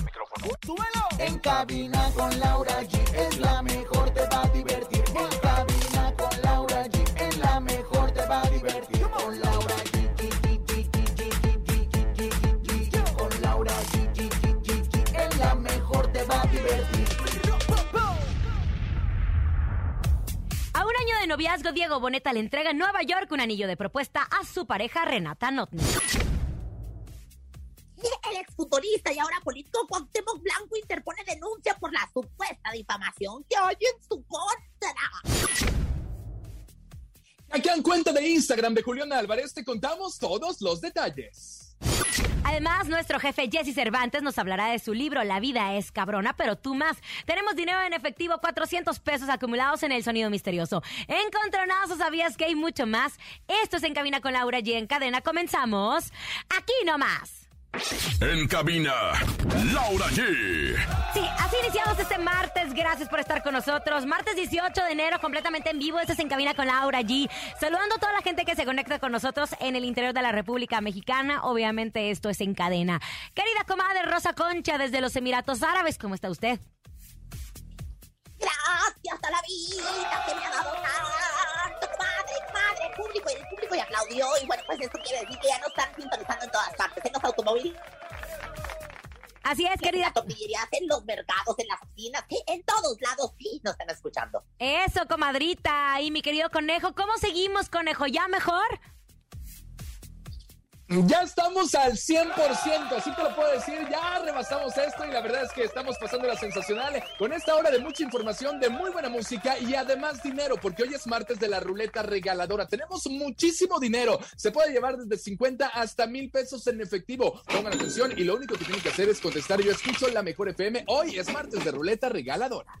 micrófono. ¡Súbelo! En cabina con Laura G es la mejor, te va a divertir. En cabina con Laura G es la mejor, te va a divertir. Con Laura G. Con Laura G. Es la mejor, te va a divertir. A un año de noviazgo, Diego Boneta le entrega en Nueva York un anillo de propuesta a su pareja Renata Notner. El exfutbolista y ahora político Cuauhtémoc Blanco interpone denuncia por la supuesta difamación que hay en su contra. Aquí en cuenta de Instagram de Julián Álvarez te contamos todos los detalles. Además, nuestro jefe Jesse Cervantes nos hablará de su libro La vida es cabrona, pero tú más. Tenemos dinero en efectivo, 400 pesos acumulados en el sonido misterioso. Encontronazos, sabías que hay mucho más. Esto es En Cabina con Laura G. En cadena comenzamos. Aquí nomás. En cabina, Laura G. Sí, así iniciamos este martes. Gracias por estar con nosotros. Martes 18 de enero, completamente en vivo. Esto es En Cabina con Laura G. Saludando a toda la gente que se conecta con nosotros en el interior de la República Mexicana. Obviamente esto es En Cadena. Querida comadre Rosa Concha desde los Emiratos Árabes, ¿cómo está usted? Gracias a la vida que me ha dado madre, madre, público y el público ya aplaudió. Y bueno, pues esto quiere decir que ya nos están sintonizando en todas partes, en los automóviles, Así es, en querida. las tortillerías, en los mercados, en las oficinas, en todos lados sí nos están escuchando. Eso, comadrita. Y mi querido conejo, ¿cómo seguimos, conejo? ¿Ya mejor? Ya estamos al 100%, así te lo puedo decir, ya rebasamos esto y la verdad es que estamos pasando la sensacional con esta hora de mucha información, de muy buena música y además dinero, porque hoy es martes de la ruleta regaladora. Tenemos muchísimo dinero, se puede llevar desde 50 hasta mil pesos en efectivo. Pongan atención y lo único que tienen que hacer es contestar, yo escucho la mejor FM, hoy es martes de ruleta regaladora.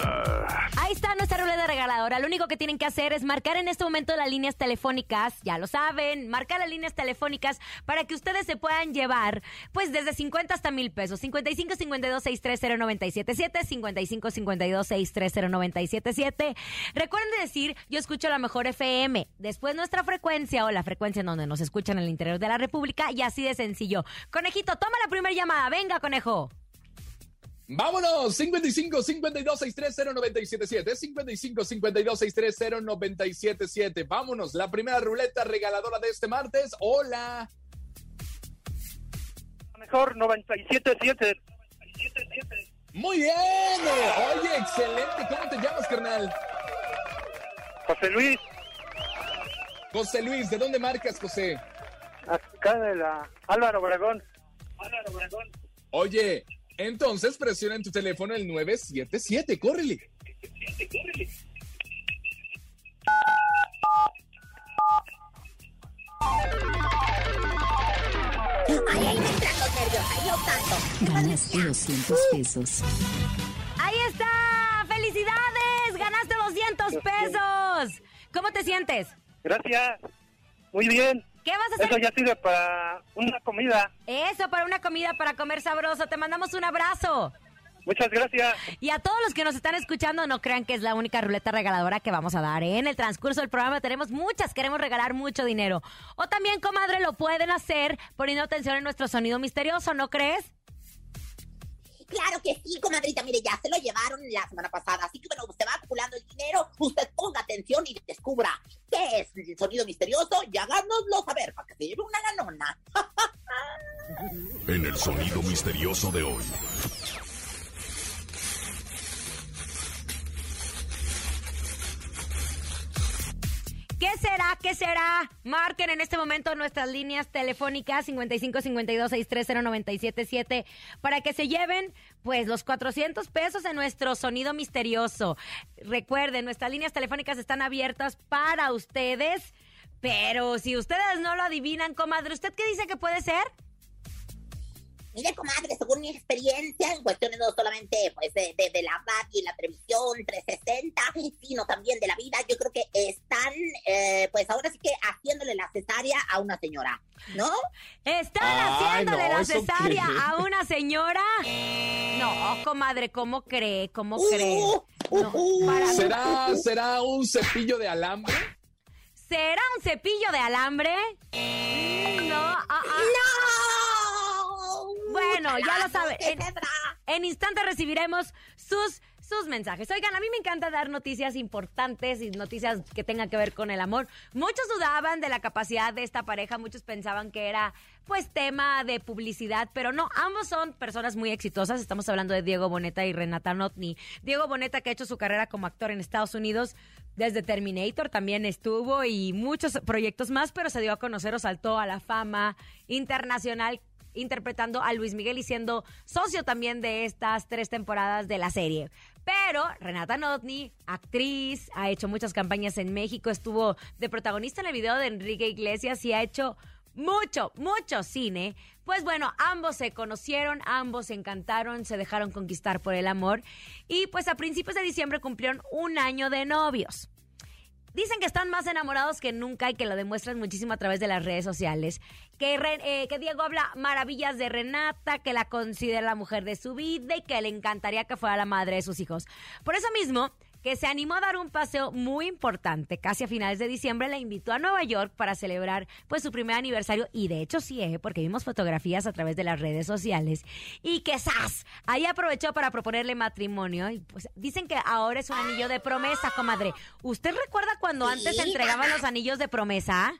Está nuestra ruleta regaladora. Lo único que tienen que hacer es marcar en este momento las líneas telefónicas, ya lo saben, marcar las líneas telefónicas para que ustedes se puedan llevar, pues desde 50 hasta mil pesos. 55 52 630 977 55 52 630 977 Recuerden decir, yo escucho la mejor FM. Después nuestra frecuencia o la frecuencia en donde nos escuchan en el interior de la República y así de sencillo. Conejito, toma la primera llamada. Venga, conejo. Vámonos, 55 52 630 977 55 52 630 977 Vámonos, la primera ruleta regaladora de este martes. Hola. Mejor 97.7. Muy bien. Oye, excelente. ¿Cómo te llamas, carnal? José Luis, José Luis, ¿de dónde marcas, José? acá de la Álvaro Obregón. Oye, entonces presiona en tu teléfono el 977, córrele. Ay, ahí me entran los nervios, ay, yo tanto. Ganaste 200 pesos. Ahí está. ¡Felicidades! Ganaste 200 pesos. ¿Cómo te sientes? Gracias. Muy bien. ¿Qué vas a hacer? Eso ya sirve para una comida. Eso, para una comida, para comer sabroso. Te mandamos un abrazo. Muchas gracias. Y a todos los que nos están escuchando, no crean que es la única ruleta regaladora que vamos a dar. ¿eh? En el transcurso del programa tenemos muchas, queremos regalar mucho dinero. O también, comadre, lo pueden hacer poniendo atención en nuestro sonido misterioso, ¿no crees? Claro que sí, comadrita. Mire, ya se lo llevaron la semana pasada. Así que bueno, usted va acumulando el dinero. Usted ponga atención y descubra qué es el sonido misterioso y háganoslo saber para que se lleve una ganona. En el sonido misterioso de hoy. ¿Qué será? ¿Qué será? Marquen en este momento nuestras líneas telefónicas 55 52 630 977 para que se lleven pues los 400 pesos en nuestro sonido misterioso. Recuerden, nuestras líneas telefónicas están abiertas para ustedes, pero si ustedes no lo adivinan, comadre, ¿usted qué dice que puede ser? Mire, comadre, según mi experiencia, en cuestiones no solamente pues, de, de, la radio y la televisión 360, sino también de la vida, yo creo que están, eh, pues ahora sí que haciéndole la cesárea a una señora, ¿no? ¿Están haciéndole la cesárea a una señora? No, comadre, ¿cómo cree? ¿Cómo uh, cree? Uh, uh. ¿Será, ¿Será un cepillo de alambre? ¿Será un cepillo de alambre? No, ah, ah. no. Bueno, ya lo saben. En, en instante recibiremos sus sus mensajes. Oigan, a mí me encanta dar noticias importantes y noticias que tengan que ver con el amor. Muchos dudaban de la capacidad de esta pareja, muchos pensaban que era pues tema de publicidad, pero no, ambos son personas muy exitosas. Estamos hablando de Diego Boneta y Renata Notni. Diego Boneta que ha hecho su carrera como actor en Estados Unidos, desde Terminator también estuvo y muchos proyectos más, pero se dio a conocer o saltó a la fama internacional interpretando a Luis Miguel y siendo socio también de estas tres temporadas de la serie. Pero Renata Notni, actriz, ha hecho muchas campañas en México, estuvo de protagonista en el video de Enrique Iglesias y ha hecho mucho, mucho cine. Pues bueno, ambos se conocieron, ambos se encantaron, se dejaron conquistar por el amor y pues a principios de diciembre cumplieron un año de novios. Dicen que están más enamorados que nunca y que lo demuestran muchísimo a través de las redes sociales. Que, eh, que Diego habla maravillas de Renata, que la considera la mujer de su vida y que le encantaría que fuera la madre de sus hijos. Por eso mismo, que se animó a dar un paseo muy importante. Casi a finales de diciembre la invitó a Nueva York para celebrar pues su primer aniversario y de hecho sí, ¿eh? porque vimos fotografías a través de las redes sociales y que ¡zas! Ahí aprovechó para proponerle matrimonio y pues dicen que ahora es un anillo de promesa, comadre. ¿Usted recuerda cuando antes se entregaban los anillos de promesa?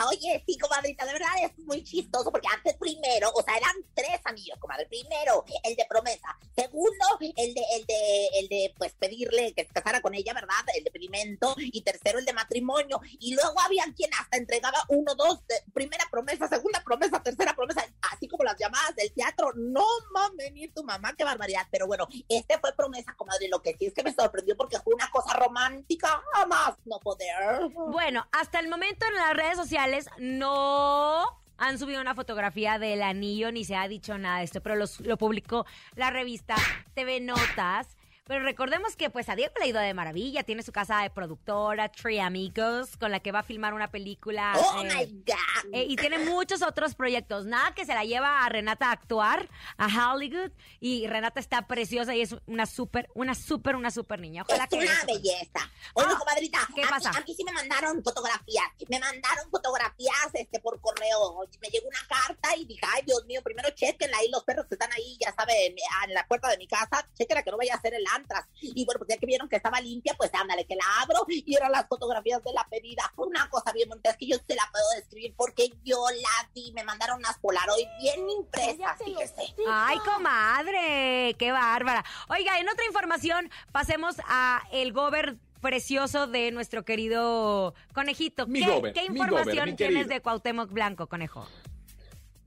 Ah, oye, sí, comadrita, de verdad es muy chistoso porque antes primero, o sea, eran tres anillos, comadre. Primero, el de promesa. Segundo, el de, el de, el de, pues, pedirle que se casara con ella, ¿verdad? El de pedimento. Y tercero, el de matrimonio. Y luego había quien hasta entregaba uno, dos, primera promesa, segunda promesa, tercera promesa, así como las llamadas del teatro. No mames, ni tu mamá, qué barbaridad. Pero bueno, este fue promesa, comadre. Lo que sí es que me sorprendió porque fue una cosa romántica, jamás no poder. Bueno, hasta el momento en las redes sociales no han subido una fotografía del anillo ni se ha dicho nada de esto, pero lo publicó la revista TV Notas pero recordemos que pues a Diego le ha ido de maravilla, tiene su casa de productora, Tree Amigos, con la que va a filmar una película. ¡Oh, eh, my God! Eh, y tiene muchos otros proyectos. Nada que se la lleva a Renata a actuar, a Hollywood, y Renata está preciosa y es una súper, una súper, una súper niña. Ojalá es que una belleza. Oye, Ah, comadrita, ¿qué pasa? aquí sí me mandaron fotografías. Me mandaron fotografías este, por correo. Me llegó una carta y dije, ay, Dios mío, primero chequenla ahí, los perros que están ahí, ya saben, en la puerta de mi casa, chequenla que no vaya a ser el antras. Y bueno, pues ya que vieron que estaba limpia, pues ándale, que la abro y eran las fotografías de la pedida. Una cosa bien bonita, es que yo se la puedo describir porque yo la vi, me mandaron unas Polaroid bien impresas, fíjese. Ay, comadre, qué bárbara. Oiga, en otra información, pasemos a el gober precioso de nuestro querido conejito. Mi ¿Qué, gober, qué mi información gober, mi tienes de Cuauhtémoc Blanco, conejo?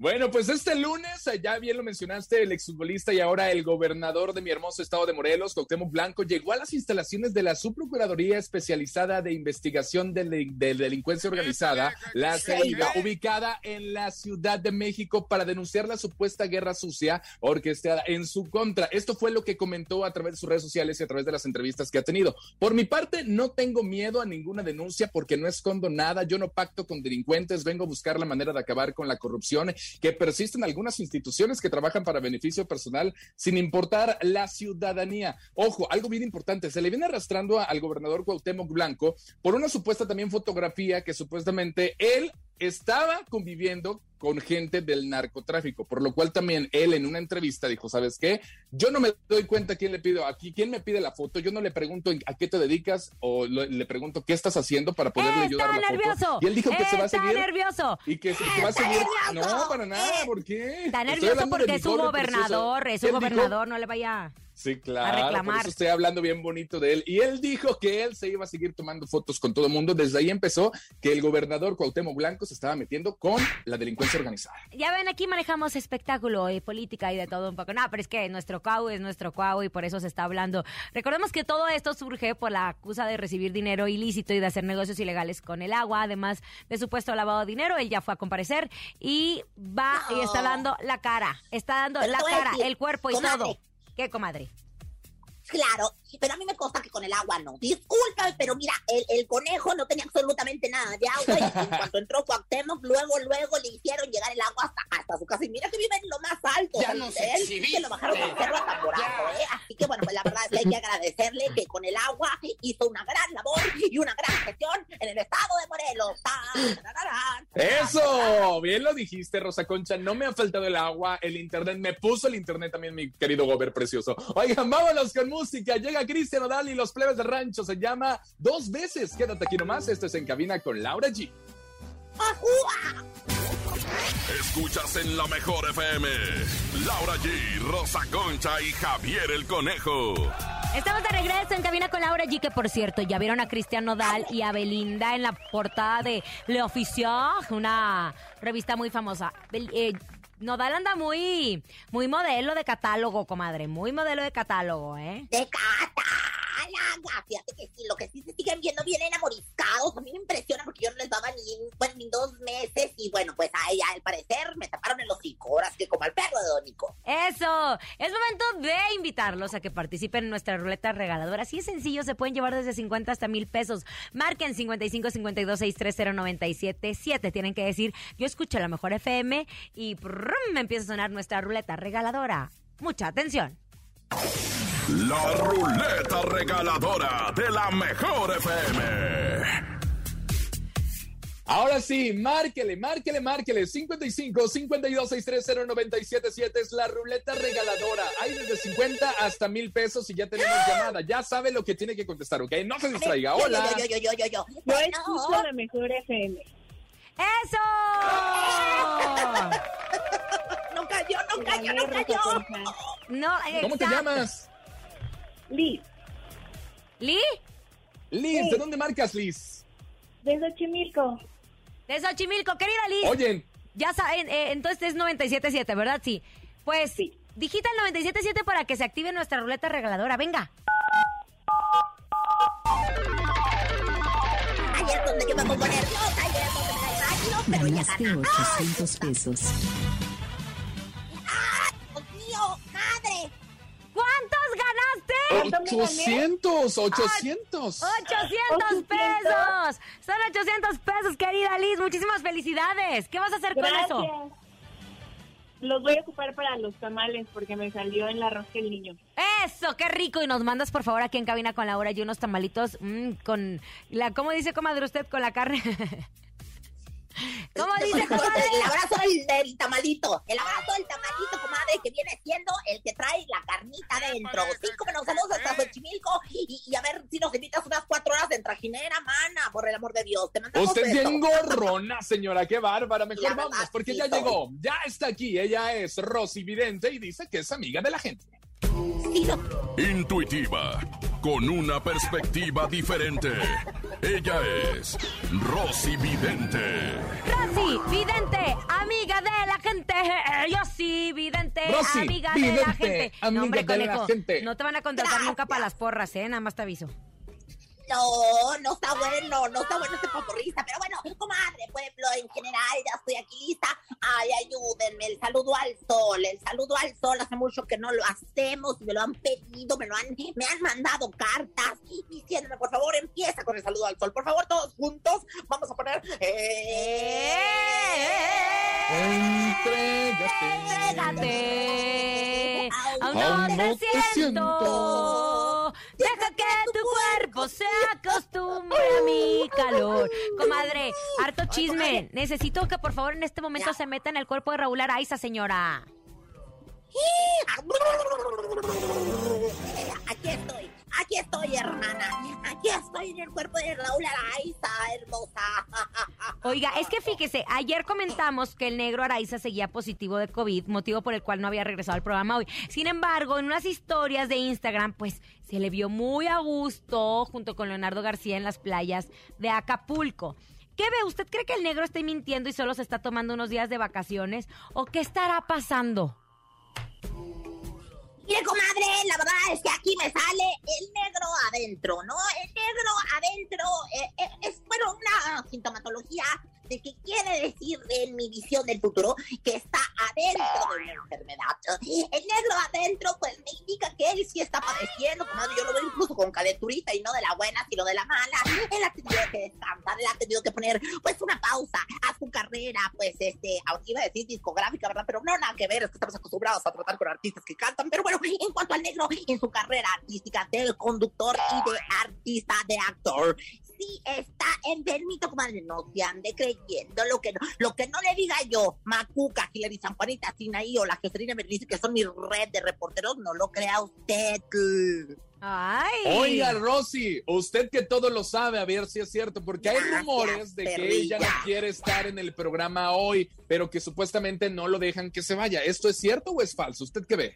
Bueno, pues este lunes, ya bien lo mencionaste, el exfutbolista y ahora el gobernador de mi hermoso estado de Morelos, Cuauhtémoc Blanco, llegó a las instalaciones de la Subprocuraduría Especializada de Investigación de Delincuencia Organizada, la CEIDA, ubicada en la Ciudad de México para denunciar la supuesta guerra sucia orquestada en su contra. Esto fue lo que comentó a través de sus redes sociales y a través de las entrevistas que ha tenido. Por mi parte, no tengo miedo a ninguna denuncia porque no escondo nada, yo no pacto con delincuentes, vengo a buscar la manera de acabar con la corrupción que persisten algunas instituciones que trabajan para beneficio personal sin importar la ciudadanía. Ojo, algo bien importante, se le viene arrastrando al gobernador Cuauhtémoc Blanco por una supuesta también fotografía que supuestamente él estaba conviviendo con gente del narcotráfico, por lo cual también él en una entrevista dijo, ¿sabes qué? Yo no me doy cuenta quién le pido aquí, quién me pide la foto, yo no le pregunto a qué te dedicas o le, le pregunto qué estás haciendo para poderle ayudar a la nervioso! foto. Y él dijo que se va a seguir nervioso! y que se, que va a seguir. No, para nada, ¿por qué? Está nervioso porque es su pobre gobernador, es su dijo- gobernador, no le vaya... Sí, claro. a Por eso estoy hablando bien bonito de él. Y él dijo que él se iba a seguir tomando fotos con todo el mundo. Desde ahí empezó que el gobernador Cuauhtémoc Blanco se estaba metiendo con la delincuencia organizada. Ya ven, aquí manejamos espectáculo y política y de todo un poco. No, pero es que nuestro CAU es nuestro CAU y por eso se está hablando. Recordemos que todo esto surge por la acusa de recibir dinero ilícito y de hacer negocios ilegales con el agua, además de supuesto lavado de dinero. Él ya fue a comparecer y va y está dando la cara. Está dando Pero la cara, decir, el cuerpo y comadre. todo. ¿Qué, comadre? Claro, pero a mí me consta que con el agua no. Discúlpame, pero mira, el, el conejo no tenía absolutamente nada de agua y en cuanto entró Cuauhtémoc, luego, luego le hicieron llegar el agua hasta, hasta su casa. Y mira que vive en lo más alto. Ya ¿sabes nos de él? exhibiste. Que lo bajaron del cerro a Tamborazo, Ya. ¿eh? Así que bueno, pues la verdad es que hay que agradecerle que con el agua hizo una gran labor y una gran gestión en el estado de Morelos. Eso, bien lo dijiste, Rosa Concha. No me ha faltado el agua, el internet. Me puso el internet también, mi querido Gober precioso. Oigan, vámonos con música. Llega Cristian Odal y los plebes de rancho. Se llama Dos veces. Quédate aquí nomás. Esto es En Cabina con Laura G. Escuchas en la mejor FM. Laura G, Rosa Concha y Javier el Conejo. Estamos de regreso en Cabina con Laura G, que por cierto, ya vieron a Cristian Nodal y a Belinda en la portada de Le Officiel, una revista muy famosa. Bel- eh, Nodal anda muy, muy modelo de catálogo, comadre, muy modelo de catálogo, ¿eh? de catáloga. Fíjate que sí, lo que sí se siguen viendo bien enamoriscados. A mí me impresiona porque yo no les daba ni, bueno, ni dos meses. Y bueno, pues a ella, al parecer, me taparon el hocico. Ahora es que como al perro de Don Nico. Eso, es momento de invitarlos a que participen en nuestra ruleta regaladora. Así es sencillo, se pueden llevar desde 50 hasta mil pesos. Marquen 55 52 630 977. Tienen que decir, yo escucho la mejor FM y me empieza a sonar nuestra ruleta regaladora. Mucha atención. La ruleta regaladora de la mejor FM. Ahora sí, márquele, márquele, márquele. 55 52 630 977 es la ruleta regaladora. Hay desde 50 hasta mil pesos y ya tenemos llamada. Ya sabe lo que tiene que contestar, ¿ok? No se distraiga. Hola. Yo, yo, yo, yo, yo, yo. Yo Bueno, escucho la mejor FM. ¡Eso! no cayó, no cayó, no cayó. No, ¿Cómo te llamas? Liz, ¿Li? Liz, ¿de dónde marcas, Liz? de Xochimilco. De Xochimilco, querida Liz. Oye, Ya saben, eh, entonces es 97.7, ¿verdad? Sí. Pues Sí. digita el 97.7 para que se active nuestra ruleta regaladora. Venga. Ahí es donde yo me nerviosa, ahí es donde me da el rápido, pero ya Ganaste gana. 800 pesos. 800, 800. 800 pesos. Son 800 pesos, querida Liz. Muchísimas felicidades. ¿Qué vas a hacer con Gracias. eso? Los voy a ocupar para los tamales porque me salió en la rosca el niño. Eso, qué rico. Y nos mandas, por favor, aquí en cabina con Laura y unos tamalitos mm, con la, ¿cómo dice, comadre, usted? Con la carne. ¿Cómo dice, comadre? El abrazo del, del tamalito. El abrazo del tamalito, comadre, que viene siendo el que trae la carnita dentro. Cinco menos vamos hasta Xochimilco. Y, y a ver si nos invitas unas cuatro horas en trajinera, mana, por el amor de Dios. Te mandamos Usted es bien gorrona, señora, qué bárbara. Mejor La vamos, porque sí ya soy. llegó, ya está aquí. Ella es Rosy Vidente y dice que es amiga de la gente. Sí, no. Intuitiva, con una perspectiva diferente. Ella es Rosy Vidente. Rosy, vidente, amiga de la gente. Yo sí, vidente, Rosy, amiga de la gente. amiga no, hombre, de la conejo, gente. No te van a contratar nunca para las porras, ¿eh? Nada más te aviso. No, no está bueno, no está bueno este paporrista, pero bueno, comadre, pueblo en general, ya estoy aquí lista. Ay, ayúdenme, el saludo al sol, el saludo al sol, hace mucho que no lo hacemos, me lo han pedido, me lo han, me han mandado cartas diciéndome, por favor, empieza con el saludo al sol, por favor, todos juntos, vamos a poner... eh, Entrégate. Aún Aún no no te te siento. Que tu cuerpo se acostumbre a mi calor. Comadre, harto chisme. Necesito que por favor en este momento se meta en el cuerpo de Raúl Araiza, señora. Aquí estoy, aquí estoy, hermana. Aquí estoy en el cuerpo de Raúl Araiza, hermosa. Oiga, es que fíjese, ayer comentamos que el negro Araiza seguía positivo de COVID, motivo por el cual no había regresado al programa hoy. Sin embargo, en unas historias de Instagram, pues se le vio muy a gusto junto con Leonardo García en las playas de Acapulco. ¿Qué ve? ¿Usted cree que el negro está mintiendo y solo se está tomando unos días de vacaciones? ¿O qué estará pasando? Mire, comadre, la verdad es que aquí me sale el negro adentro, ¿no? El negro adentro eh, eh, es, bueno, una sintomatología de que quiere decir en mi visión del futuro que está adentro de una enfermedad. El negro adentro, pues me indica que él sí está padeciendo, comadre, yo lo veo incluso con calenturita y no de la buena, sino de la mala. Él ha tenido que descansar, él ha tenido que poner, pues, una pausa carrera, pues, este, iba a decir discográfica, ¿verdad? Pero no, nada que ver, es que estamos acostumbrados a tratar con artistas que cantan, pero bueno, en cuanto al negro, en su carrera artística de conductor y de artista, de actor, sí está enfermito, comadre, no se ande creyendo lo que no, lo que no le diga yo, Macuca, Hilary San Juanita, Sinaí o la Joselina Berlice, que son mi red de reporteros, no lo crea usted. ¡Ay! Oiga, Rosy, usted que todo lo sabe, a ver si es cierto, porque hay Gracias, rumores de que ella no quiere estar en el programa hoy, pero que supuestamente no lo dejan que se vaya. ¿Esto es cierto o es falso? ¿Usted qué ve?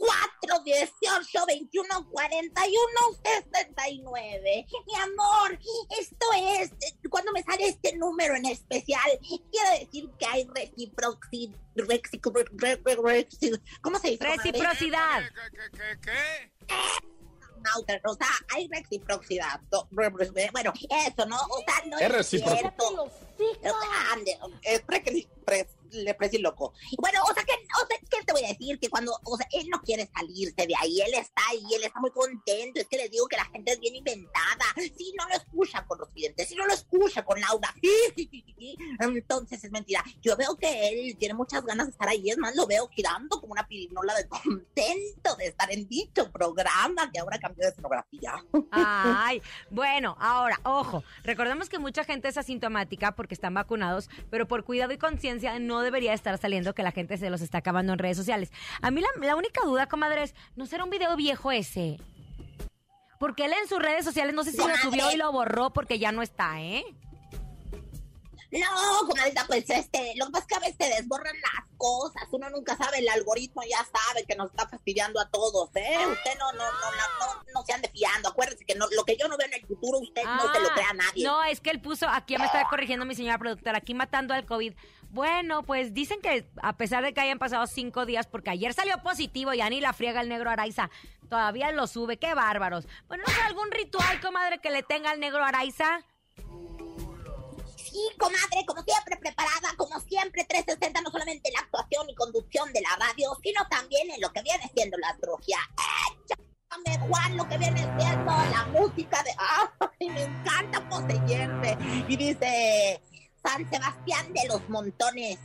4, 18, 21, 41, 69. Mi amor, esto es, cuando me sale este número en especial, quiere decir que hay reciprocidad. ¿Cómo se dice? Reciprocidad. Nauter, o sea, hay reciprocidad. No, re- re- Bueno, eso, ¿no? O sea, no Es cierto. Eh, ande, Es pre, pre, loco. Bueno, o sea, que, o sea, ¿qué te voy a decir? Que cuando, o sea, él no quiere salirse de ahí, él está ahí, él está muy contento. Es que les digo que la gente es bien inventada. Si no lo escucha con los clientes, si no lo escucha con Laura, entonces es mentira. Yo veo que él tiene muchas ganas de estar ahí, es más, lo veo girando como una pirinola de contento de estar en dicho programa que ahora cambió de escenografía. Ay, bueno, ahora, ojo, recordemos que mucha gente es asintomática porque están vacunados, pero por cuidado y conciencia no debería estar saliendo que la gente se los está acabando en redes sociales. A mí la, la única duda, comadre, es, ¿no será un video viejo ese? Porque él en sus redes sociales no sé si lo subió y lo borró porque ya no está, ¿eh? No, comadita, pues este, lo que pasa es que a veces se desborran las cosas, uno nunca sabe, el algoritmo ya sabe que nos está fastidiando a todos, ¿eh? Usted no, no, no, no, no, no se ande fiando, acuérdese que no, lo que yo no veo en el futuro, usted no se lo Ah, crea a nadie. No, es que él puso, aquí ya me está corrigiendo mi señora productora, aquí matando al COVID. Bueno, pues dicen que a pesar de que hayan pasado cinco días, porque ayer salió positivo y ni la friega el negro Araiza, todavía lo sube, qué bárbaros. Bueno, ¿no sé algún ritual, comadre, que le tenga al negro Araiza? Sí, comadre, como siempre preparada, como siempre 360, no solamente en la actuación y conducción de la radio, sino también en lo que viene siendo la astrología. Échame, Juan, lo que viene siendo la música de... ¡Ay, me encanta poseerme! Y dice... Montones,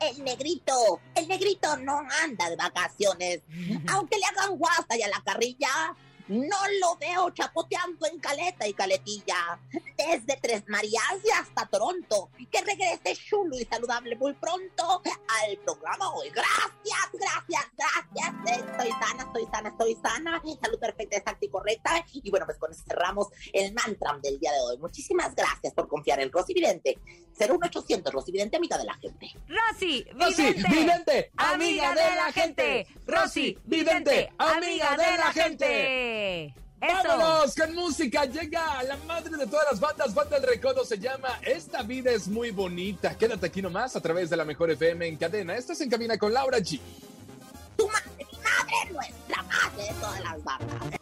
el negrito, el negrito no anda de vacaciones. Aunque le hagan guasta y a la carrilla, no lo veo chapoteando en caleta y caletilla. Desde Tres Marías y hasta Toronto. Que regrese chulo y saludable muy pronto al programa hoy. Gracias, gracias, gracias. Estoy sana, estoy sana, estoy sana. Salud perfecta, exacta y correcta. Y bueno, pues con eso cerramos el mantra del día de hoy. Muchísimas gracias por confiar en Rosy Vidente. 01800 Rosy Vidente, amiga de la gente. Rosy, Rosy, vidente, vidente, amiga de la gente. Rosy, vidente, amiga de la gente. Eso. ¡Vámonos con música! Llega la madre de todas las bandas, Banda del Recodo se llama Esta vida es muy bonita. Quédate aquí nomás a través de la Mejor FM en cadena. Estás en cabina con Laura G. Tu madre, mi madre, nuestra madre de todas las bandas.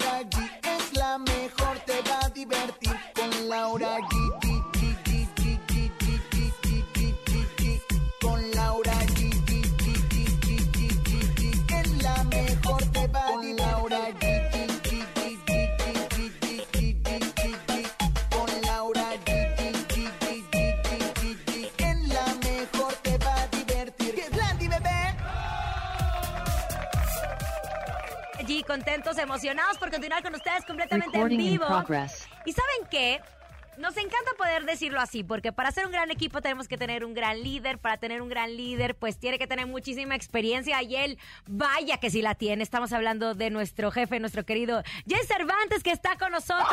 contentos, emocionados por continuar con ustedes completamente en Recording vivo. ¿Y saben qué? Nos encanta poder decirlo así, porque para ser un gran equipo tenemos que tener un gran líder. Para tener un gran líder, pues tiene que tener muchísima experiencia. Y él, vaya que sí la tiene. Estamos hablando de nuestro jefe, nuestro querido Jay Cervantes, que está con nosotros.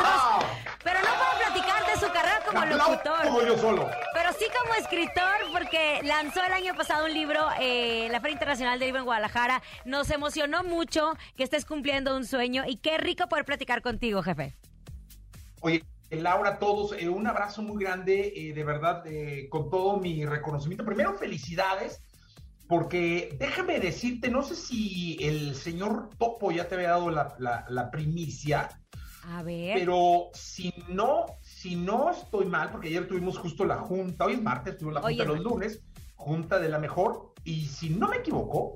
Pero no puedo platicar de su carrera como locutor. Como yo solo. Pero sí como escritor, porque lanzó el año pasado un libro eh, en la Feria Internacional del Libro en Guadalajara. Nos emocionó mucho que estés cumpliendo un sueño y qué rico poder platicar contigo, jefe. Oye, Laura, todos, eh, un abrazo muy grande, eh, de verdad, eh, con todo mi reconocimiento. Primero, felicidades, porque déjame decirte, no sé si el señor Topo ya te había dado la, la- la primicia, A ver. pero si no, si no estoy mal, porque ayer tuvimos justo la junta, hoy es martes, tuvimos la junta los lunes, junta de la mejor, y si no me equivoco,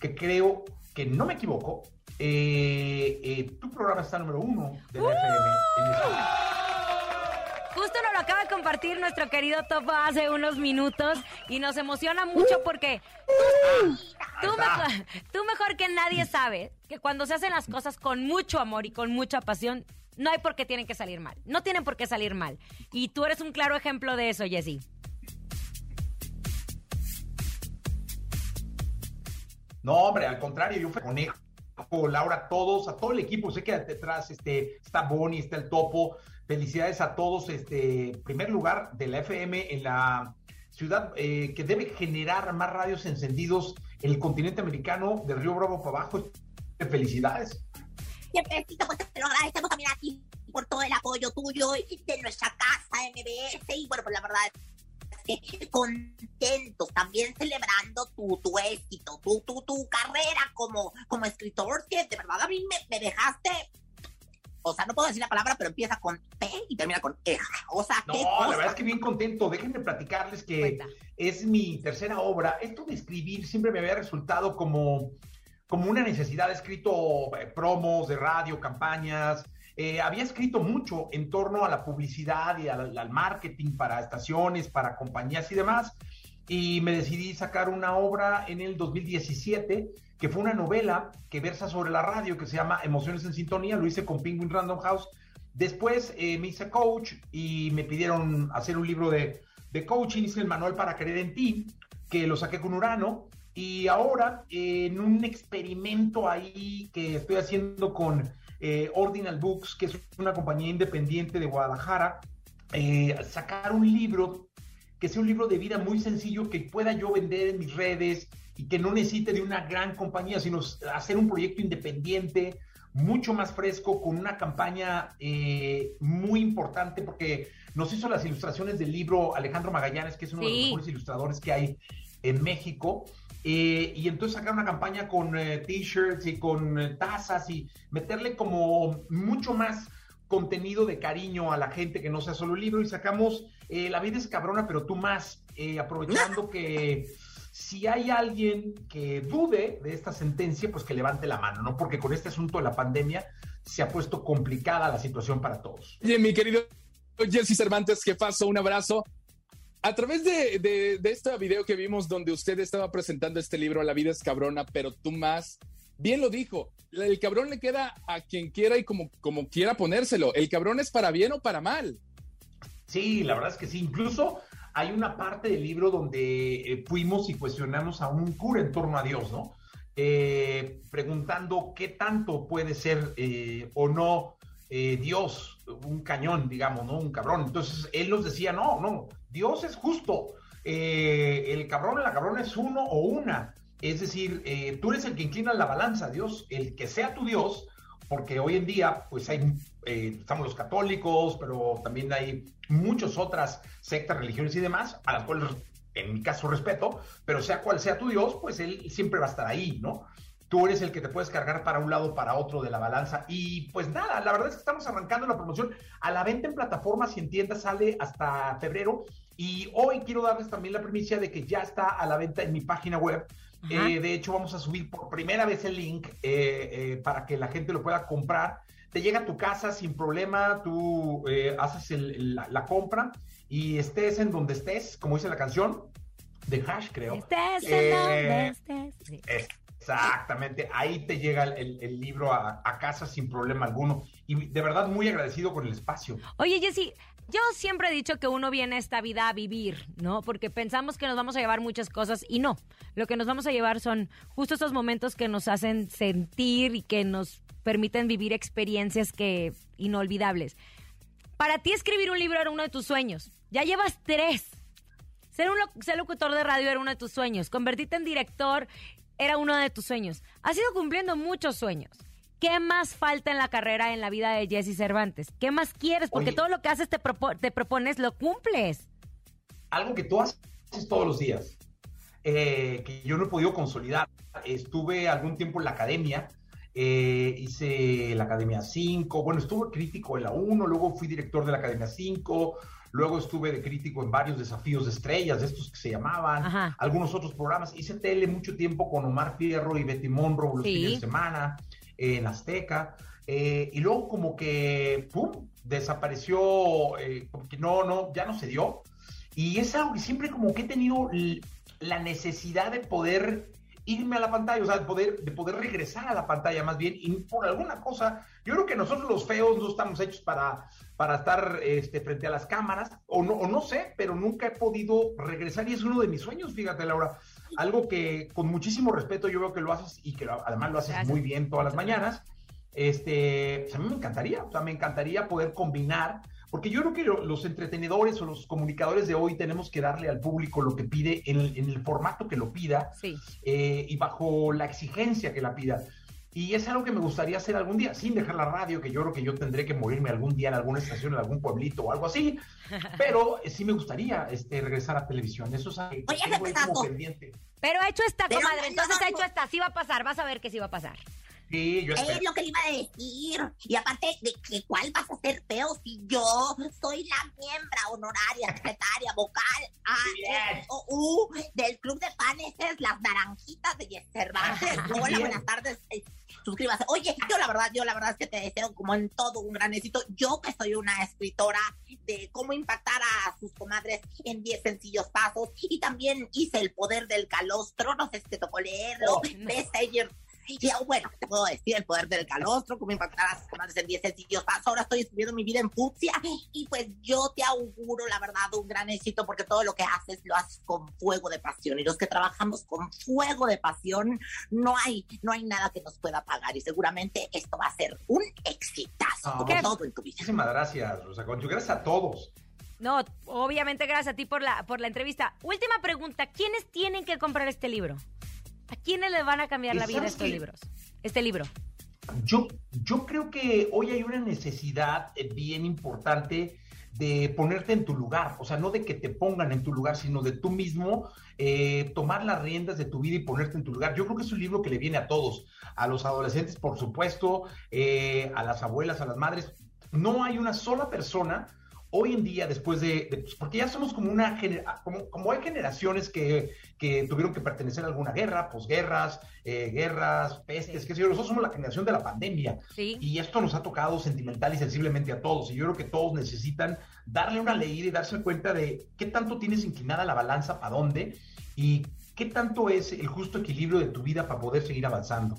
que creo que no me equivoco, eh, eh, tu programa está número uno de la FM en España. Compartir nuestro querido Topo hace unos minutos y nos emociona mucho porque tú, tú mejor, tú mejor que nadie sabe que cuando se hacen las cosas con mucho amor y con mucha pasión, no hay por qué tienen que salir mal. No tienen por qué salir mal. Y tú eres un claro ejemplo de eso, Jessy. No, hombre, al contrario, yo fui conejo, Laura, a todos, a todo el equipo, sé que detrás este, está Bonnie, está el Topo, felicidades a todos, este, primer lugar de la FM en la ciudad eh, que debe generar más radios encendidos en el continente americano, del Río Bravo para abajo, felicidades. Siemprecito, pues te lo agradecemos también a ti por todo el apoyo tuyo y de nuestra casa MBS. Y bueno, pues la verdad es que contentos también celebrando tu, tu éxito, tu, tu, tu carrera como, como escritor, que de verdad a mí me, me dejaste. O sea, no puedo decir la palabra, pero empieza con P y termina con Eja. O sea, No, qué la cosa. verdad es que bien contento. Déjenme platicarles que Cuenta. es mi tercera obra. Esto de escribir siempre me había resultado como, como una necesidad. He escrito eh, promos de radio, campañas. Eh, había escrito mucho en torno a la publicidad y al, al marketing para estaciones, para compañías y demás. Y me decidí sacar una obra en el 2017 que fue una novela que versa sobre la radio que se llama Emociones en Sintonía. Lo hice con Penguin Random House. Después eh, me hice coach y me pidieron hacer un libro de, de coaching. Hice el manual para creer en ti, que lo saqué con Urano. Y ahora, en un experimento ahí que estoy haciendo con eh, Ordinal Books, que es una compañía independiente de Guadalajara, eh, sacar un libro que sea un libro de vida muy sencillo que pueda yo vender en mis redes y que no necesite de una gran compañía, sino hacer un proyecto independiente, mucho más fresco, con una campaña eh, muy importante, porque nos hizo las ilustraciones del libro Alejandro Magallanes, que es uno de los mejores ilustradores que hay en México. Eh, y entonces sacar una campaña con eh, t-shirts y con tazas y meterle como mucho más contenido de cariño a la gente que no sea solo el libro y sacamos La vida es cabrona, pero tú más, aprovechando que si hay alguien que dude de esta sentencia, pues que levante la mano, ¿no? Porque con este asunto de la pandemia se ha puesto complicada la situación para todos. Oye, mi querido Jesse Cervantes, que paso, un abrazo. A través de, de, de este video que vimos donde usted estaba presentando este libro, La vida es cabrona, pero tú más, bien lo dijo, el cabrón le queda a quien quiera y como, como quiera ponérselo. El cabrón es para bien o para mal. Sí, la verdad es que sí. Incluso hay una parte del libro donde eh, fuimos y cuestionamos a un cura en torno a Dios, ¿no? Eh, preguntando qué tanto puede ser eh, o no Dios, un cañón, digamos, ¿no? Un cabrón. Entonces él nos decía, no, no, Dios es justo. El cabrón, la cabrona es uno o una. Es decir, tú eres el que inclina la balanza, Dios, el que sea tu Dios, porque hoy en día, pues hay, eh, estamos los católicos, pero también hay muchas otras sectas, religiones y demás, a las cuales en mi caso respeto, pero sea cual sea tu Dios, pues él siempre va a estar ahí, ¿no? Tú eres el que te puedes cargar para un lado, para otro de la balanza. Y pues nada, la verdad es que estamos arrancando la promoción. A la venta en plataformas y en tiendas sale hasta febrero. Y hoy quiero darles también la primicia de que ya está a la venta en mi página web. Eh, de hecho, vamos a subir por primera vez el link eh, eh, para que la gente lo pueda comprar. Te llega a tu casa sin problema, tú eh, haces el- la, la compra y estés en donde estés, como dice la canción de Hash, creo. Estés en Eh, donde estés. Sí. Exactamente, ahí te llega el, el libro a, a, casa sin problema alguno. Y de verdad muy agradecido con el espacio. Oye, Jessy, yo siempre he dicho que uno viene a esta vida a vivir, ¿no? Porque pensamos que nos vamos a llevar muchas cosas y no. Lo que nos vamos a llevar son justo esos momentos que nos hacen sentir y que nos permiten vivir experiencias que inolvidables. Para ti escribir un libro era uno de tus sueños. Ya llevas tres. Ser un ser locutor de radio era uno de tus sueños. Convertirte en director era uno de tus sueños. Has ido cumpliendo muchos sueños. ¿Qué más falta en la carrera, en la vida de Jesse Cervantes? ¿Qué más quieres? Porque Oye. todo lo que haces te, propo- te propones, lo cumples. Algo que tú haces todos los días, eh, que yo no he podido consolidar. Estuve algún tiempo en la academia, eh, hice la Academia 5, bueno, estuve crítico en la 1, luego fui director de la Academia 5, luego estuve de crítico en varios desafíos de estrellas, de estos que se llamaban, Ajá. algunos otros programas. Hice tele mucho tiempo con Omar Fierro y Betty Monroe los Sí. fines de semana eh, en Azteca. eh, y luego como que, ¡pum!, desapareció, eh, como que no, no, ya no se dio. Y es algo que siempre como que he tenido la necesidad de poder irme a la pantalla, o sea, de poder, de poder regresar a la pantalla más bien, y por alguna cosa, yo creo que nosotros los feos no estamos hechos para, para estar este, frente a las cámaras, o no, o no sé, pero nunca he podido regresar y es uno de mis sueños, fíjate Laura, algo que con muchísimo respeto yo veo que lo haces y que lo- además lo haces Gracias. muy bien todas las mañanas, este, pues a mí me encantaría, o sea, me encantaría poder combinar, porque yo creo que lo- los entretenedores o los comunicadores de hoy tenemos que darle al público lo que pide en el, en el formato que lo pida Sí. eh, y bajo la exigencia que la pida. Y es algo que me gustaría hacer algún día, sin dejar la radio, que yo creo que yo tendré que morirme algún día en alguna estación, en algún pueblito o algo así, pero eh, sí me gustaría este, regresar a televisión. Eso es algo que Oye, tengo ahí como pendiente. Pero hecho está, Pero comadre. Entonces no, hecho no. está. Sí va a pasar. Vas a ver que sí va a pasar. Sí, yo espero. Es lo que le iba a decir. Y aparte de que cuál vas a ser feo si yo soy la miembro honoraria, secretaria, vocal A. E, O, U del club de panes, las naranjitas de Cervantes. Hola, Bien. buenas tardes. eh, Suscríbase. Oye, yo la verdad, yo la verdad es que te deseo como en todo un gran éxito. Yo que soy una escritora de cómo impactar a sus comadres en 10 sencillos pasos. Y también hice El Poder del Calostro, no sé si te tocó leerlo. Oh, y bueno, te puedo decir el poder del calostro, cómo impactar a las comadres en 10 sencillos pasos. Ahora estoy escribiendo mi vida en fucsia y pues yo te auguro, la verdad, un gran éxito porque todo lo que haces lo haces con fuego de pasión y los que trabajamos con fuego de pasión no hay, no hay nada que nos pueda pagar y seguramente esto va a ser un exitazo, como ¿Qué? todo en tu vida. Muchísimas gracias, Rosa Concho. Gracias a todos. No, obviamente gracias a ti por la, por la entrevista. Última pregunta. ¿Quiénes tienen que comprar este libro? ¿A quiénes le van a cambiar ¿Y la vida estos libros? Este libro. Yo, yo creo que hoy hay una necesidad eh, bien importante de ponerte en tu lugar, o sea, no de que te pongan en tu lugar, sino de tú mismo eh, tomar las riendas de tu vida y ponerte en tu lugar. Yo creo que es un libro que le viene a todos, a los adolescentes, por supuesto, eh, a las abuelas, a las madres. No hay una sola persona hoy en día, después de, de- pues, porque ya somos como una, gener- como, como hay generaciones que, que tuvieron que pertenecer a alguna guerra, posguerras, eh, guerras, pestes, qué sé yo, nosotros somos la generación de la pandemia. Sí. Y esto nos ha tocado sentimental y sensiblemente a todos. Y yo creo que todos necesitan darle una leída y darse cuenta de qué tanto tienes inclinada la balanza, para dónde, y qué tanto es el justo equilibrio de tu vida para poder seguir avanzando.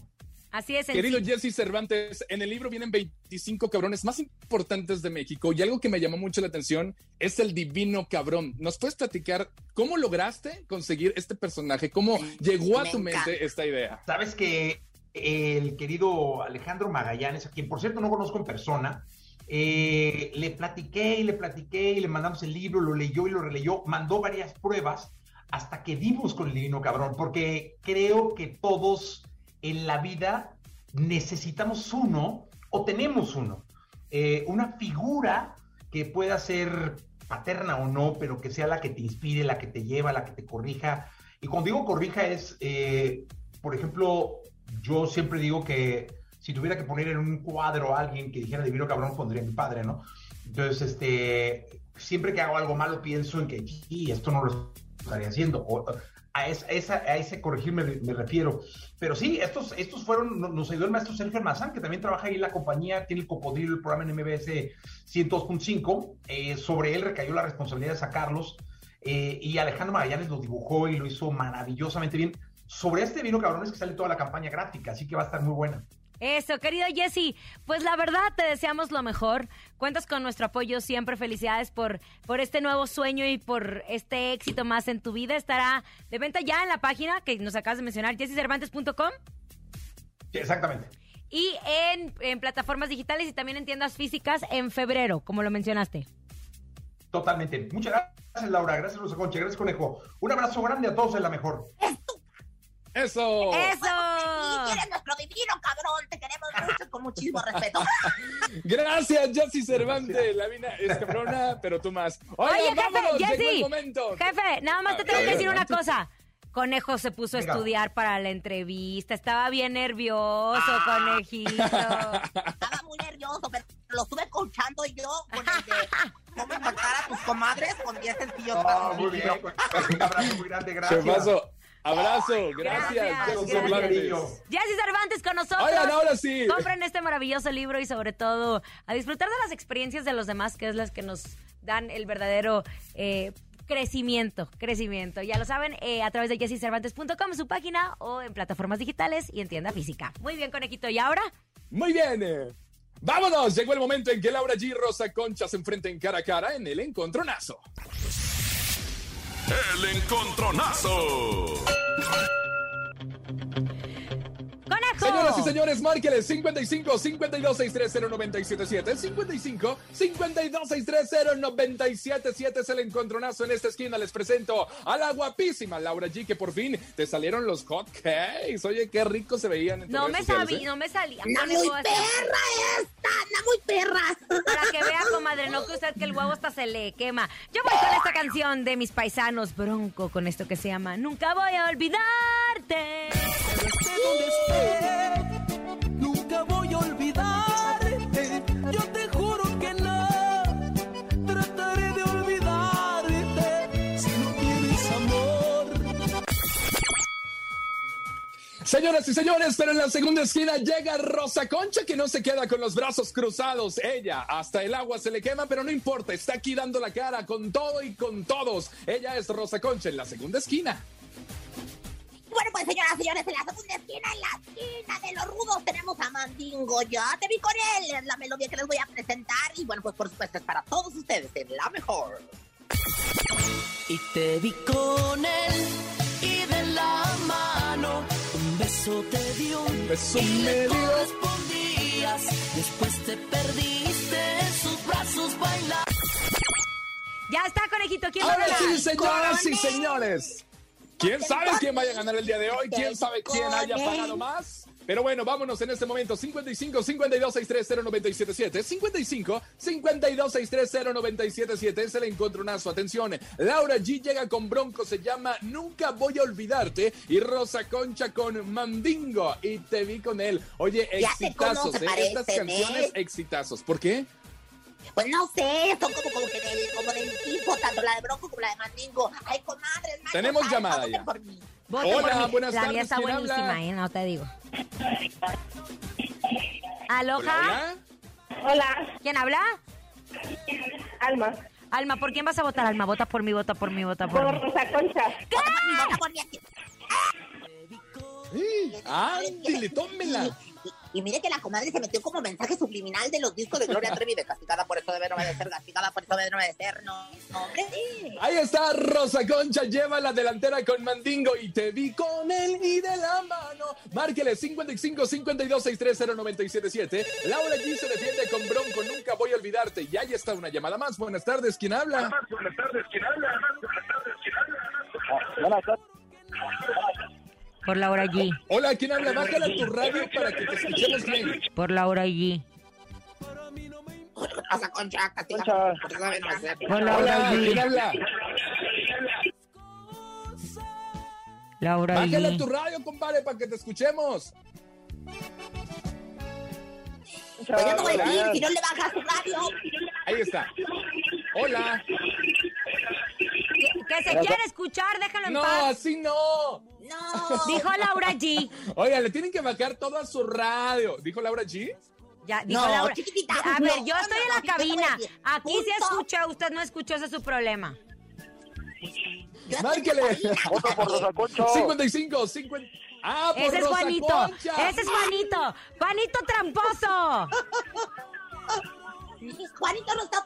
Así es. Querido sencillo. Jesse Cervantes, en el libro vienen 25 cabrones más importantes de México y algo que me llamó mucho la atención es el divino cabrón. ¿Nos puedes platicar cómo lograste conseguir este personaje? ¿Cómo llegó a Me tu encanta. mente esta idea? Sabes que el querido Alejandro Magallanes, a quien por cierto no conozco en persona, eh, le platiqué y le platiqué y le mandamos el libro, lo leyó y lo releyó, mandó varias pruebas hasta que dimos con el divino cabrón, porque creo que todos en la vida necesitamos uno o tenemos uno, eh, una figura que pueda ser paterna o no, pero que sea la que te inspire, la que te lleva, la que te corrija. Y cuando digo corrija es, eh, por ejemplo, yo siempre digo que si tuviera que poner en un cuadro a alguien que dijera divino cabrón, pondría mi padre, ¿no? Entonces, este, siempre que hago algo malo pienso en que, esto no lo estaría haciendo. A, esa, a ese corregir me, refiero. Pero sí, estos, estos fueron, no- nos ayudó el maestro Sergio Almazán, que también trabaja ahí en la compañía, tiene el cocodrilo, el programa en MBS 102.5. Eh, sobre él recayó la responsabilidad de sacarlos. eh, y Alejandro Magallanes lo dibujó y lo hizo maravillosamente bien. sobre este vino, cabrones, que sale toda la campaña gráfica, así que va a estar muy buena. Eso, querido Jesse, pues la verdad te deseamos lo mejor. Cuentas con nuestro apoyo siempre. Felicidades por, por este nuevo sueño y por este éxito más en tu vida. Estará de venta ya en la página que nos acabas de mencionar, jessecervantes.com. Sí, exactamente. Y en, en plataformas digitales y también en tiendas físicas en febrero, como lo mencionaste. Totalmente. Muchas gracias, Laura. Gracias, Rosa Concha. Gracias, Conejo. Un abrazo grande a todos en la mejor. ¡Eso! ¡Eso! Y eres nuestro divino cabrón, te queremos mucho, con muchísimo respeto. Gracias, Jessy Cervantes. La mina es cabrona, pero tú más. Oye, Oye, jefe, el Jessy. momento. Jefe, nada más te tengo que decir una cosa. Conejo se puso a Venga. estudiar para la entrevista. Estaba bien nervioso, Ah. conejito. Estaba muy nervioso, pero lo estuve coachando yo con el de cómo matar a tus comadres con 10 sencillos Oh, muy bien. Un abrazo muy grande. Gracias. Chefazo, abrazo. Gracias, Gracias, gracias. Jessy Cervantes con nosotros. Oigan, ahora sí. Compren este maravilloso libro y sobre todo a disfrutar de las experiencias de los demás, que es las que nos dan el verdadero eh, crecimiento, crecimiento. Ya lo saben, eh, a través de jessycervantes.com, su página, o en plataformas digitales y en tienda física. Muy bien, conejito. ¿Y ahora? Muy bien. eh. Vámonos, llegó el momento en que Laura G Rosa Concha se enfrenten cara a cara en el encontronazo. El encontronazo. Señoras y señores, márqueles 55 52 630 977 55 52 630 977 es el encontronazo en esta esquina. Les presento a la guapísima Laura G, que por fin te salieron los hot cakes. Oye, qué rico se veían en tus No redes me sociales, sabía, ¿eh? no me salía. ¡Anda Conejo, muy hasta- perra esta! ¡Anda muy perra! Para que vea, comadre, no que usted que el huevo hasta se le quema. Yo voy con esta canción de mis paisanos Bronco, con esto que se llama Nunca voy a olvidarte. Nunca voy a olvidarte, yo te juro que no. Trataré de olvidarte si no tienes amor. Señoras y señores, pero en la segunda esquina llega Rosa Concha que no se queda con los brazos cruzados. Ella hasta el agua se le quema, pero no importa, está aquí dando la cara con todo y con todos. Ella es Rosa Concha en la segunda esquina. Bueno, pues señoras y señores, en la segunda esquina, en la esquina de los rudos, tenemos a Mandingo. Ya te vi con él, es la melodía que les voy a presentar. Y bueno, pues por supuesto es para todos ustedes, en la mejor. Y te vi con él y de la mano un beso te dio. Un beso y me le dio. correspondías. Después te perdiste en sus brazos bailar. Ya está, conejito. ¿Quién va a Ahora sí, señoras y señores. ¿Quién sabe quién vaya a ganar el día de hoy? ¿Quién sabe quién haya pagado más? Pero bueno, vámonos en este momento. 55 52 630 977 55 52 630 977 es el encontronazo. Atención, Laura G llega con Bronco, se llama Nunca voy a olvidarte. Y Rosa Concha con Mandingo. Y te vi con él. Oye, Ya exitazos, se ¿eh? Estas canciones, ¿eh? exitazos. ¿Por qué? Pues no sé, son como, como que del, como del tipo, tanto la de Bronco como la de Mandingo. Ay, comadres, más Tenemos salsa, llamada ya. por mí. Voten Hola, por mí. buenas La tardes, mía está ¿quién buenísima, habla? ¿eh? No te digo. ¿Aloha? hola. Hola, ¿Quién habla? Alma. Alma, ¿por quién vas a votar, Alma? Vota por mí, vota por mí, vota por Por mí. Rosa Concha. Vota por mí aquí. ¡Ey! ¡Ándale, tómela! Y, mire que la comadre se metió como mensaje subliminal de los discos de Gloria Trevi de castigada por eso debe no de ser, castigada por eso debe no de ser, no, no, hombre. Ahí está Rosa Concha, lleva la delantera con Mandingo y te vi con él y de la mano. Márquele 55 52 630 977. Laura G se defiende con Bronco, nunca voy a olvidarte. Y ahí está una llamada más. Buenas tardes, ¿quién habla? Buenas tardes, ¿quién habla? Por Laura G. Hola, ¿quién habla? Bájala tu radio para que te escuchemos bien. Por Laura G. Rosa Concha, castigada por no Hola, ¿quién G. habla? Laura Bájala tu G. radio, compadre, para que te escuchemos. Pues yo te voy a decir, Hola. si no le bajas su radio. Ahí está. Hola. Que, se quiere escuchar, déjalo en No, paz. así no. No. Dijo Laura G. Oiga, le tienen que bajar todo a su radio. ¿Dijo Laura G? Ya, dijo No, Laura. chiquitita, A no, ver, yo estoy no, en la cabina. Aquí sí punto. escuchó, usted no escuchó, ese es su problema. Márquele. Voto por Rosa Concha. 55, 50. Ah, por Ese es Rosa Juanito. Concha. Ese es Juanito. Juanito tramposo. Juanito no está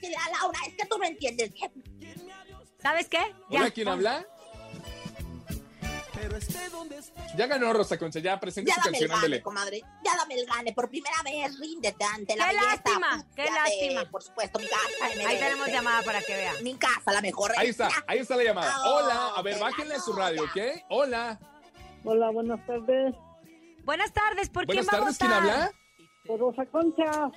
querida Laura, es que tú no entiendes. ¿Sabes qué? Hola, ¿quién habla? Ya ganó Rosa Concha, ya presenta Ya su dame el canción, gane, ándele. comadre. Ya dame el gane. Por primera vez, ríndete ante la Qué belleza. lástima, qué de, lástima. por supuesto, mi casa. MBS. Ahí tenemos llamada para que vea. Mi casa, la mejor. Ahí está, ahí está la llamada. Oh, Hola, a ver, qué bájenle su radio, ¿ok? Hola. Hola, buenas tardes. Buenas tardes, ¿por Buenas quién va a tardes, ¿quién votar? habla? Por Rosa Concha.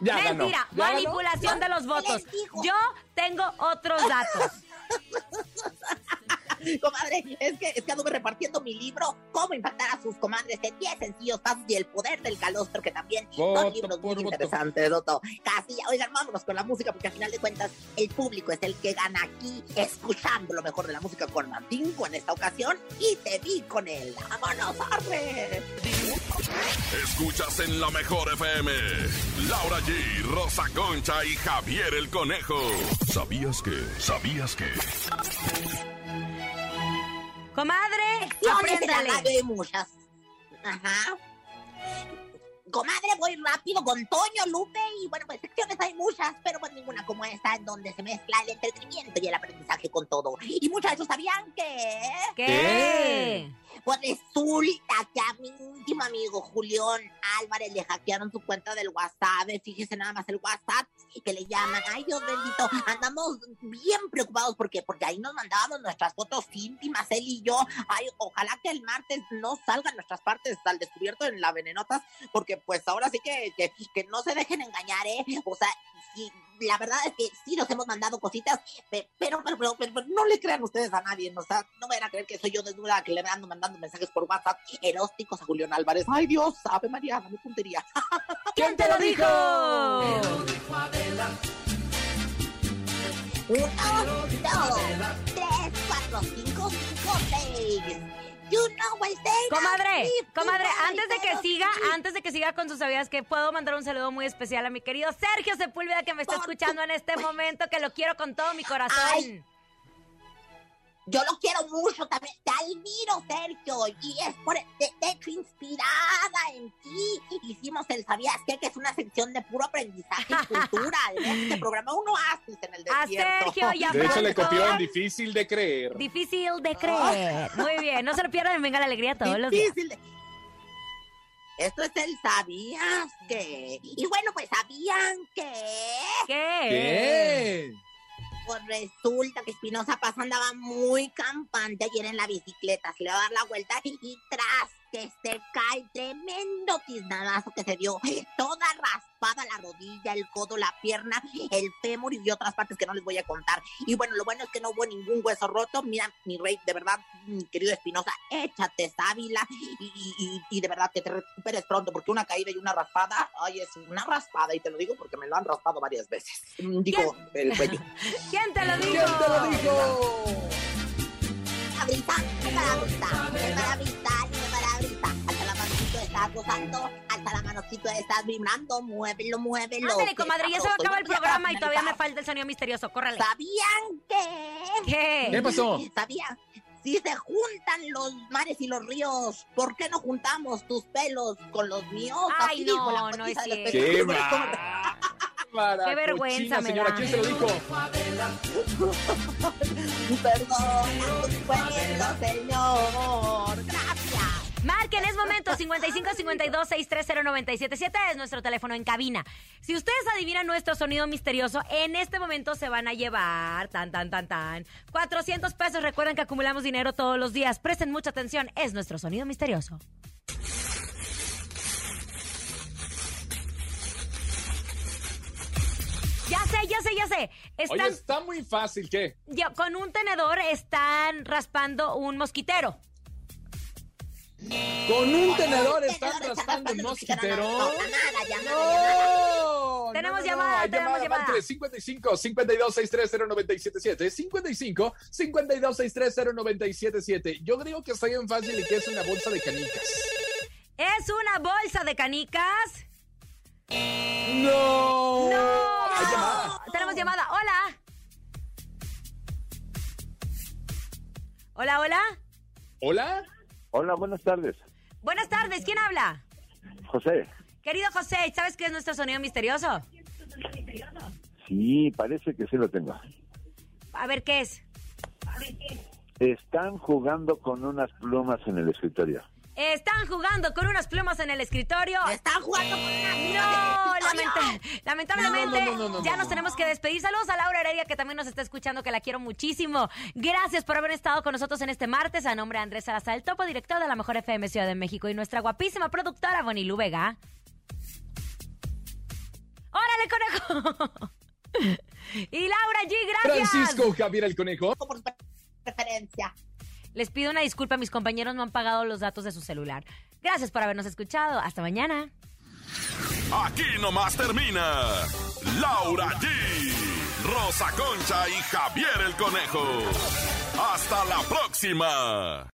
Ya ganó. Mentira, ¿Ya ganó? manipulación de los votos. Yo tengo otros datos. Comadre, es que, es que anduve repartiendo mi libro, Cómo impactar a sus comadres en 10 sencillos pasos y el poder del calostro, que también Voto son libros muy voto. interesantes, Doto. Casi, oigan, vámonos con la música, porque al final de cuentas, el público es el que gana aquí, escuchando lo mejor de la música con Martinco en esta ocasión, y te vi con él. ¡Vámonos, arre! Escuchas en la mejor FM. Laura G, Rosa Concha y Javier el Conejo. ¿Sabías que? ¿Sabías que? Comadre, apréndale. muchas. Ajá. Comadre, voy rápido con Toño, Lupe y bueno, pues secciones hay muchas, pero pues ninguna como esta en donde se mezcla el entretenimiento y el aprendizaje con todo. Y muchachos, ¿sabían que? ¿Qué? Pues resulta que a mi íntimo amigo Julián Álvarez le hackearon su cuenta del WhatsApp. Fíjese nada más el WhatsApp que le llaman. Ay, Dios bendito. Andamos bien preocupados porque, porque ahí nos mandábamos nuestras fotos íntimas, él y yo. Ay, ojalá que el martes no salgan nuestras partes al descubierto en la venenotas, porque pues ahora sí que, que, que no se dejen engañar, ¿eh? O sea, sí, la verdad es que sí nos hemos mandado cositas, pe- pero, pero, pero, pero- no le crean ustedes a nadie, o sea, no vayan a creer que soy yo desnuda que le ando mandando mensajes por WhatsApp eróticos a Julián Álvarez. Ay Dios, ave María, mi puntería. ¿Quién te lo dijo? Uno, dos, tres, Comadre, comadre, antes de que siga, antes de que siga con sus sabidas, que puedo mandar un saludo muy especial a mi querido Sergio Sepúlveda que me está escuchando en este momento, que lo quiero con todo mi corazón. Ay. Yo lo quiero mucho también. Te admiro, Sergio. Y es por, de, de hecho, inspirada en ti. Hicimos el ¿Sabías qué? Que es una sección de puro aprendizaje y cultura. En este programa uno hace en el A desierto. Sergio y a De hecho, le en difícil de creer. Difícil de creer. Muy bien, no se lo pierdan en Venga la Alegría todos los días. Difícil de- Esto es el ¿Sabías qué? Y bueno, pues ¿sabían qué? ¿Qué? ¿Qué? Pues resulta que Espinosa Paz andaba muy campante ayer en la bicicleta. Se le va a dar la vuelta y tras que se cae tremendo tiznadazo que se dio. Toda raspada la rodilla, el codo, la pierna, el fémur y otras partes que no les voy a contar. Y bueno, lo bueno es que no hubo ningún hueso roto. Mira, mi rey, de verdad, mi querido Espinosa, échate sábila y, y- y- y de verdad que te recuperes pronto porque una caída y una raspada, ay, es una raspada y te lo digo porque me lo han raspado varias veces. Digo, el cuello. ¿Quién te lo dijo? ¿Quién te lo dijo? Parabrisa, el parabrisa, el parabrisa, el estás gozando. Alza la manocito, estás vibrando. Muévelo, muévelo. Ándale, Qué comadre, ya se va a acabar el programa y todavía me falta el sonido misterioso. Córrale. ¿Sabían que? ¿Qué? ¿Qué pasó? ¿Sabían? Si se juntan los mares y los ríos, ¿por qué no juntamos tus pelos con los míos? Ay, Así dijo no, la no es cierto. ¡Qué! Qué vergüenza me señora. da. ¿Quién se lo dijo? Perdona tus pueblos, Señor. Marquen, es momento 55 52 630 977 es nuestro teléfono en cabina. Si ustedes adivinan nuestro sonido misterioso, en este momento se van a llevar tan tan tan tan 400 pesos. Recuerden que acumulamos dinero todos los días. Presten mucha atención, es nuestro sonido misterioso. Ya sé, ya sé, ya sé. Oye, Están está muy fácil, ¿qué? ya- con un tenedor están raspando un mosquitero. Con un tenedor están raspando un mosquitero. No, tenemos llamada, tenemos llamada. 55 52 630 55 52 630 Yo creo que está bien fácil y que es una bolsa de canicas. ¿Es una bolsa de canicas? No. No. Llamada. Tenemos llamada. Hola. Hola, hola. Hola. Hola, buenas tardes. Buenas tardes, ¿quién habla? José. Querido José, ¿sabes qué es nuestro sonido misterioso? Sí, parece que sí lo tengo. A ver, ¿qué es? Están jugando con unas plumas en el escritorio. Están jugando con unas plumas en el escritorio. Están jugando con unas No, lamenta- lamentablemente No, no, no, no, no, ya no, nos no. tenemos que despedir. Saludos a Laura Heredia que también nos está escuchando, que la quiero muchísimo. Gracias por haber estado con nosotros en este martes. A nombre de Andrés Salazar, el topo director de la Mejor FM Ciudad de México y nuestra guapísima productora Bonilú Vega. ¡Órale, conejo! y Laura G, gracias. Francisco Javier el Conejo. por preferencia. Les pido una disculpa, mis compañeros no han pagado los datos de su celular. Gracias por habernos escuchado. Hasta mañana. Aquí nomás termina Laura G, Rosa Concha y Javier el Conejo. Hasta la próxima.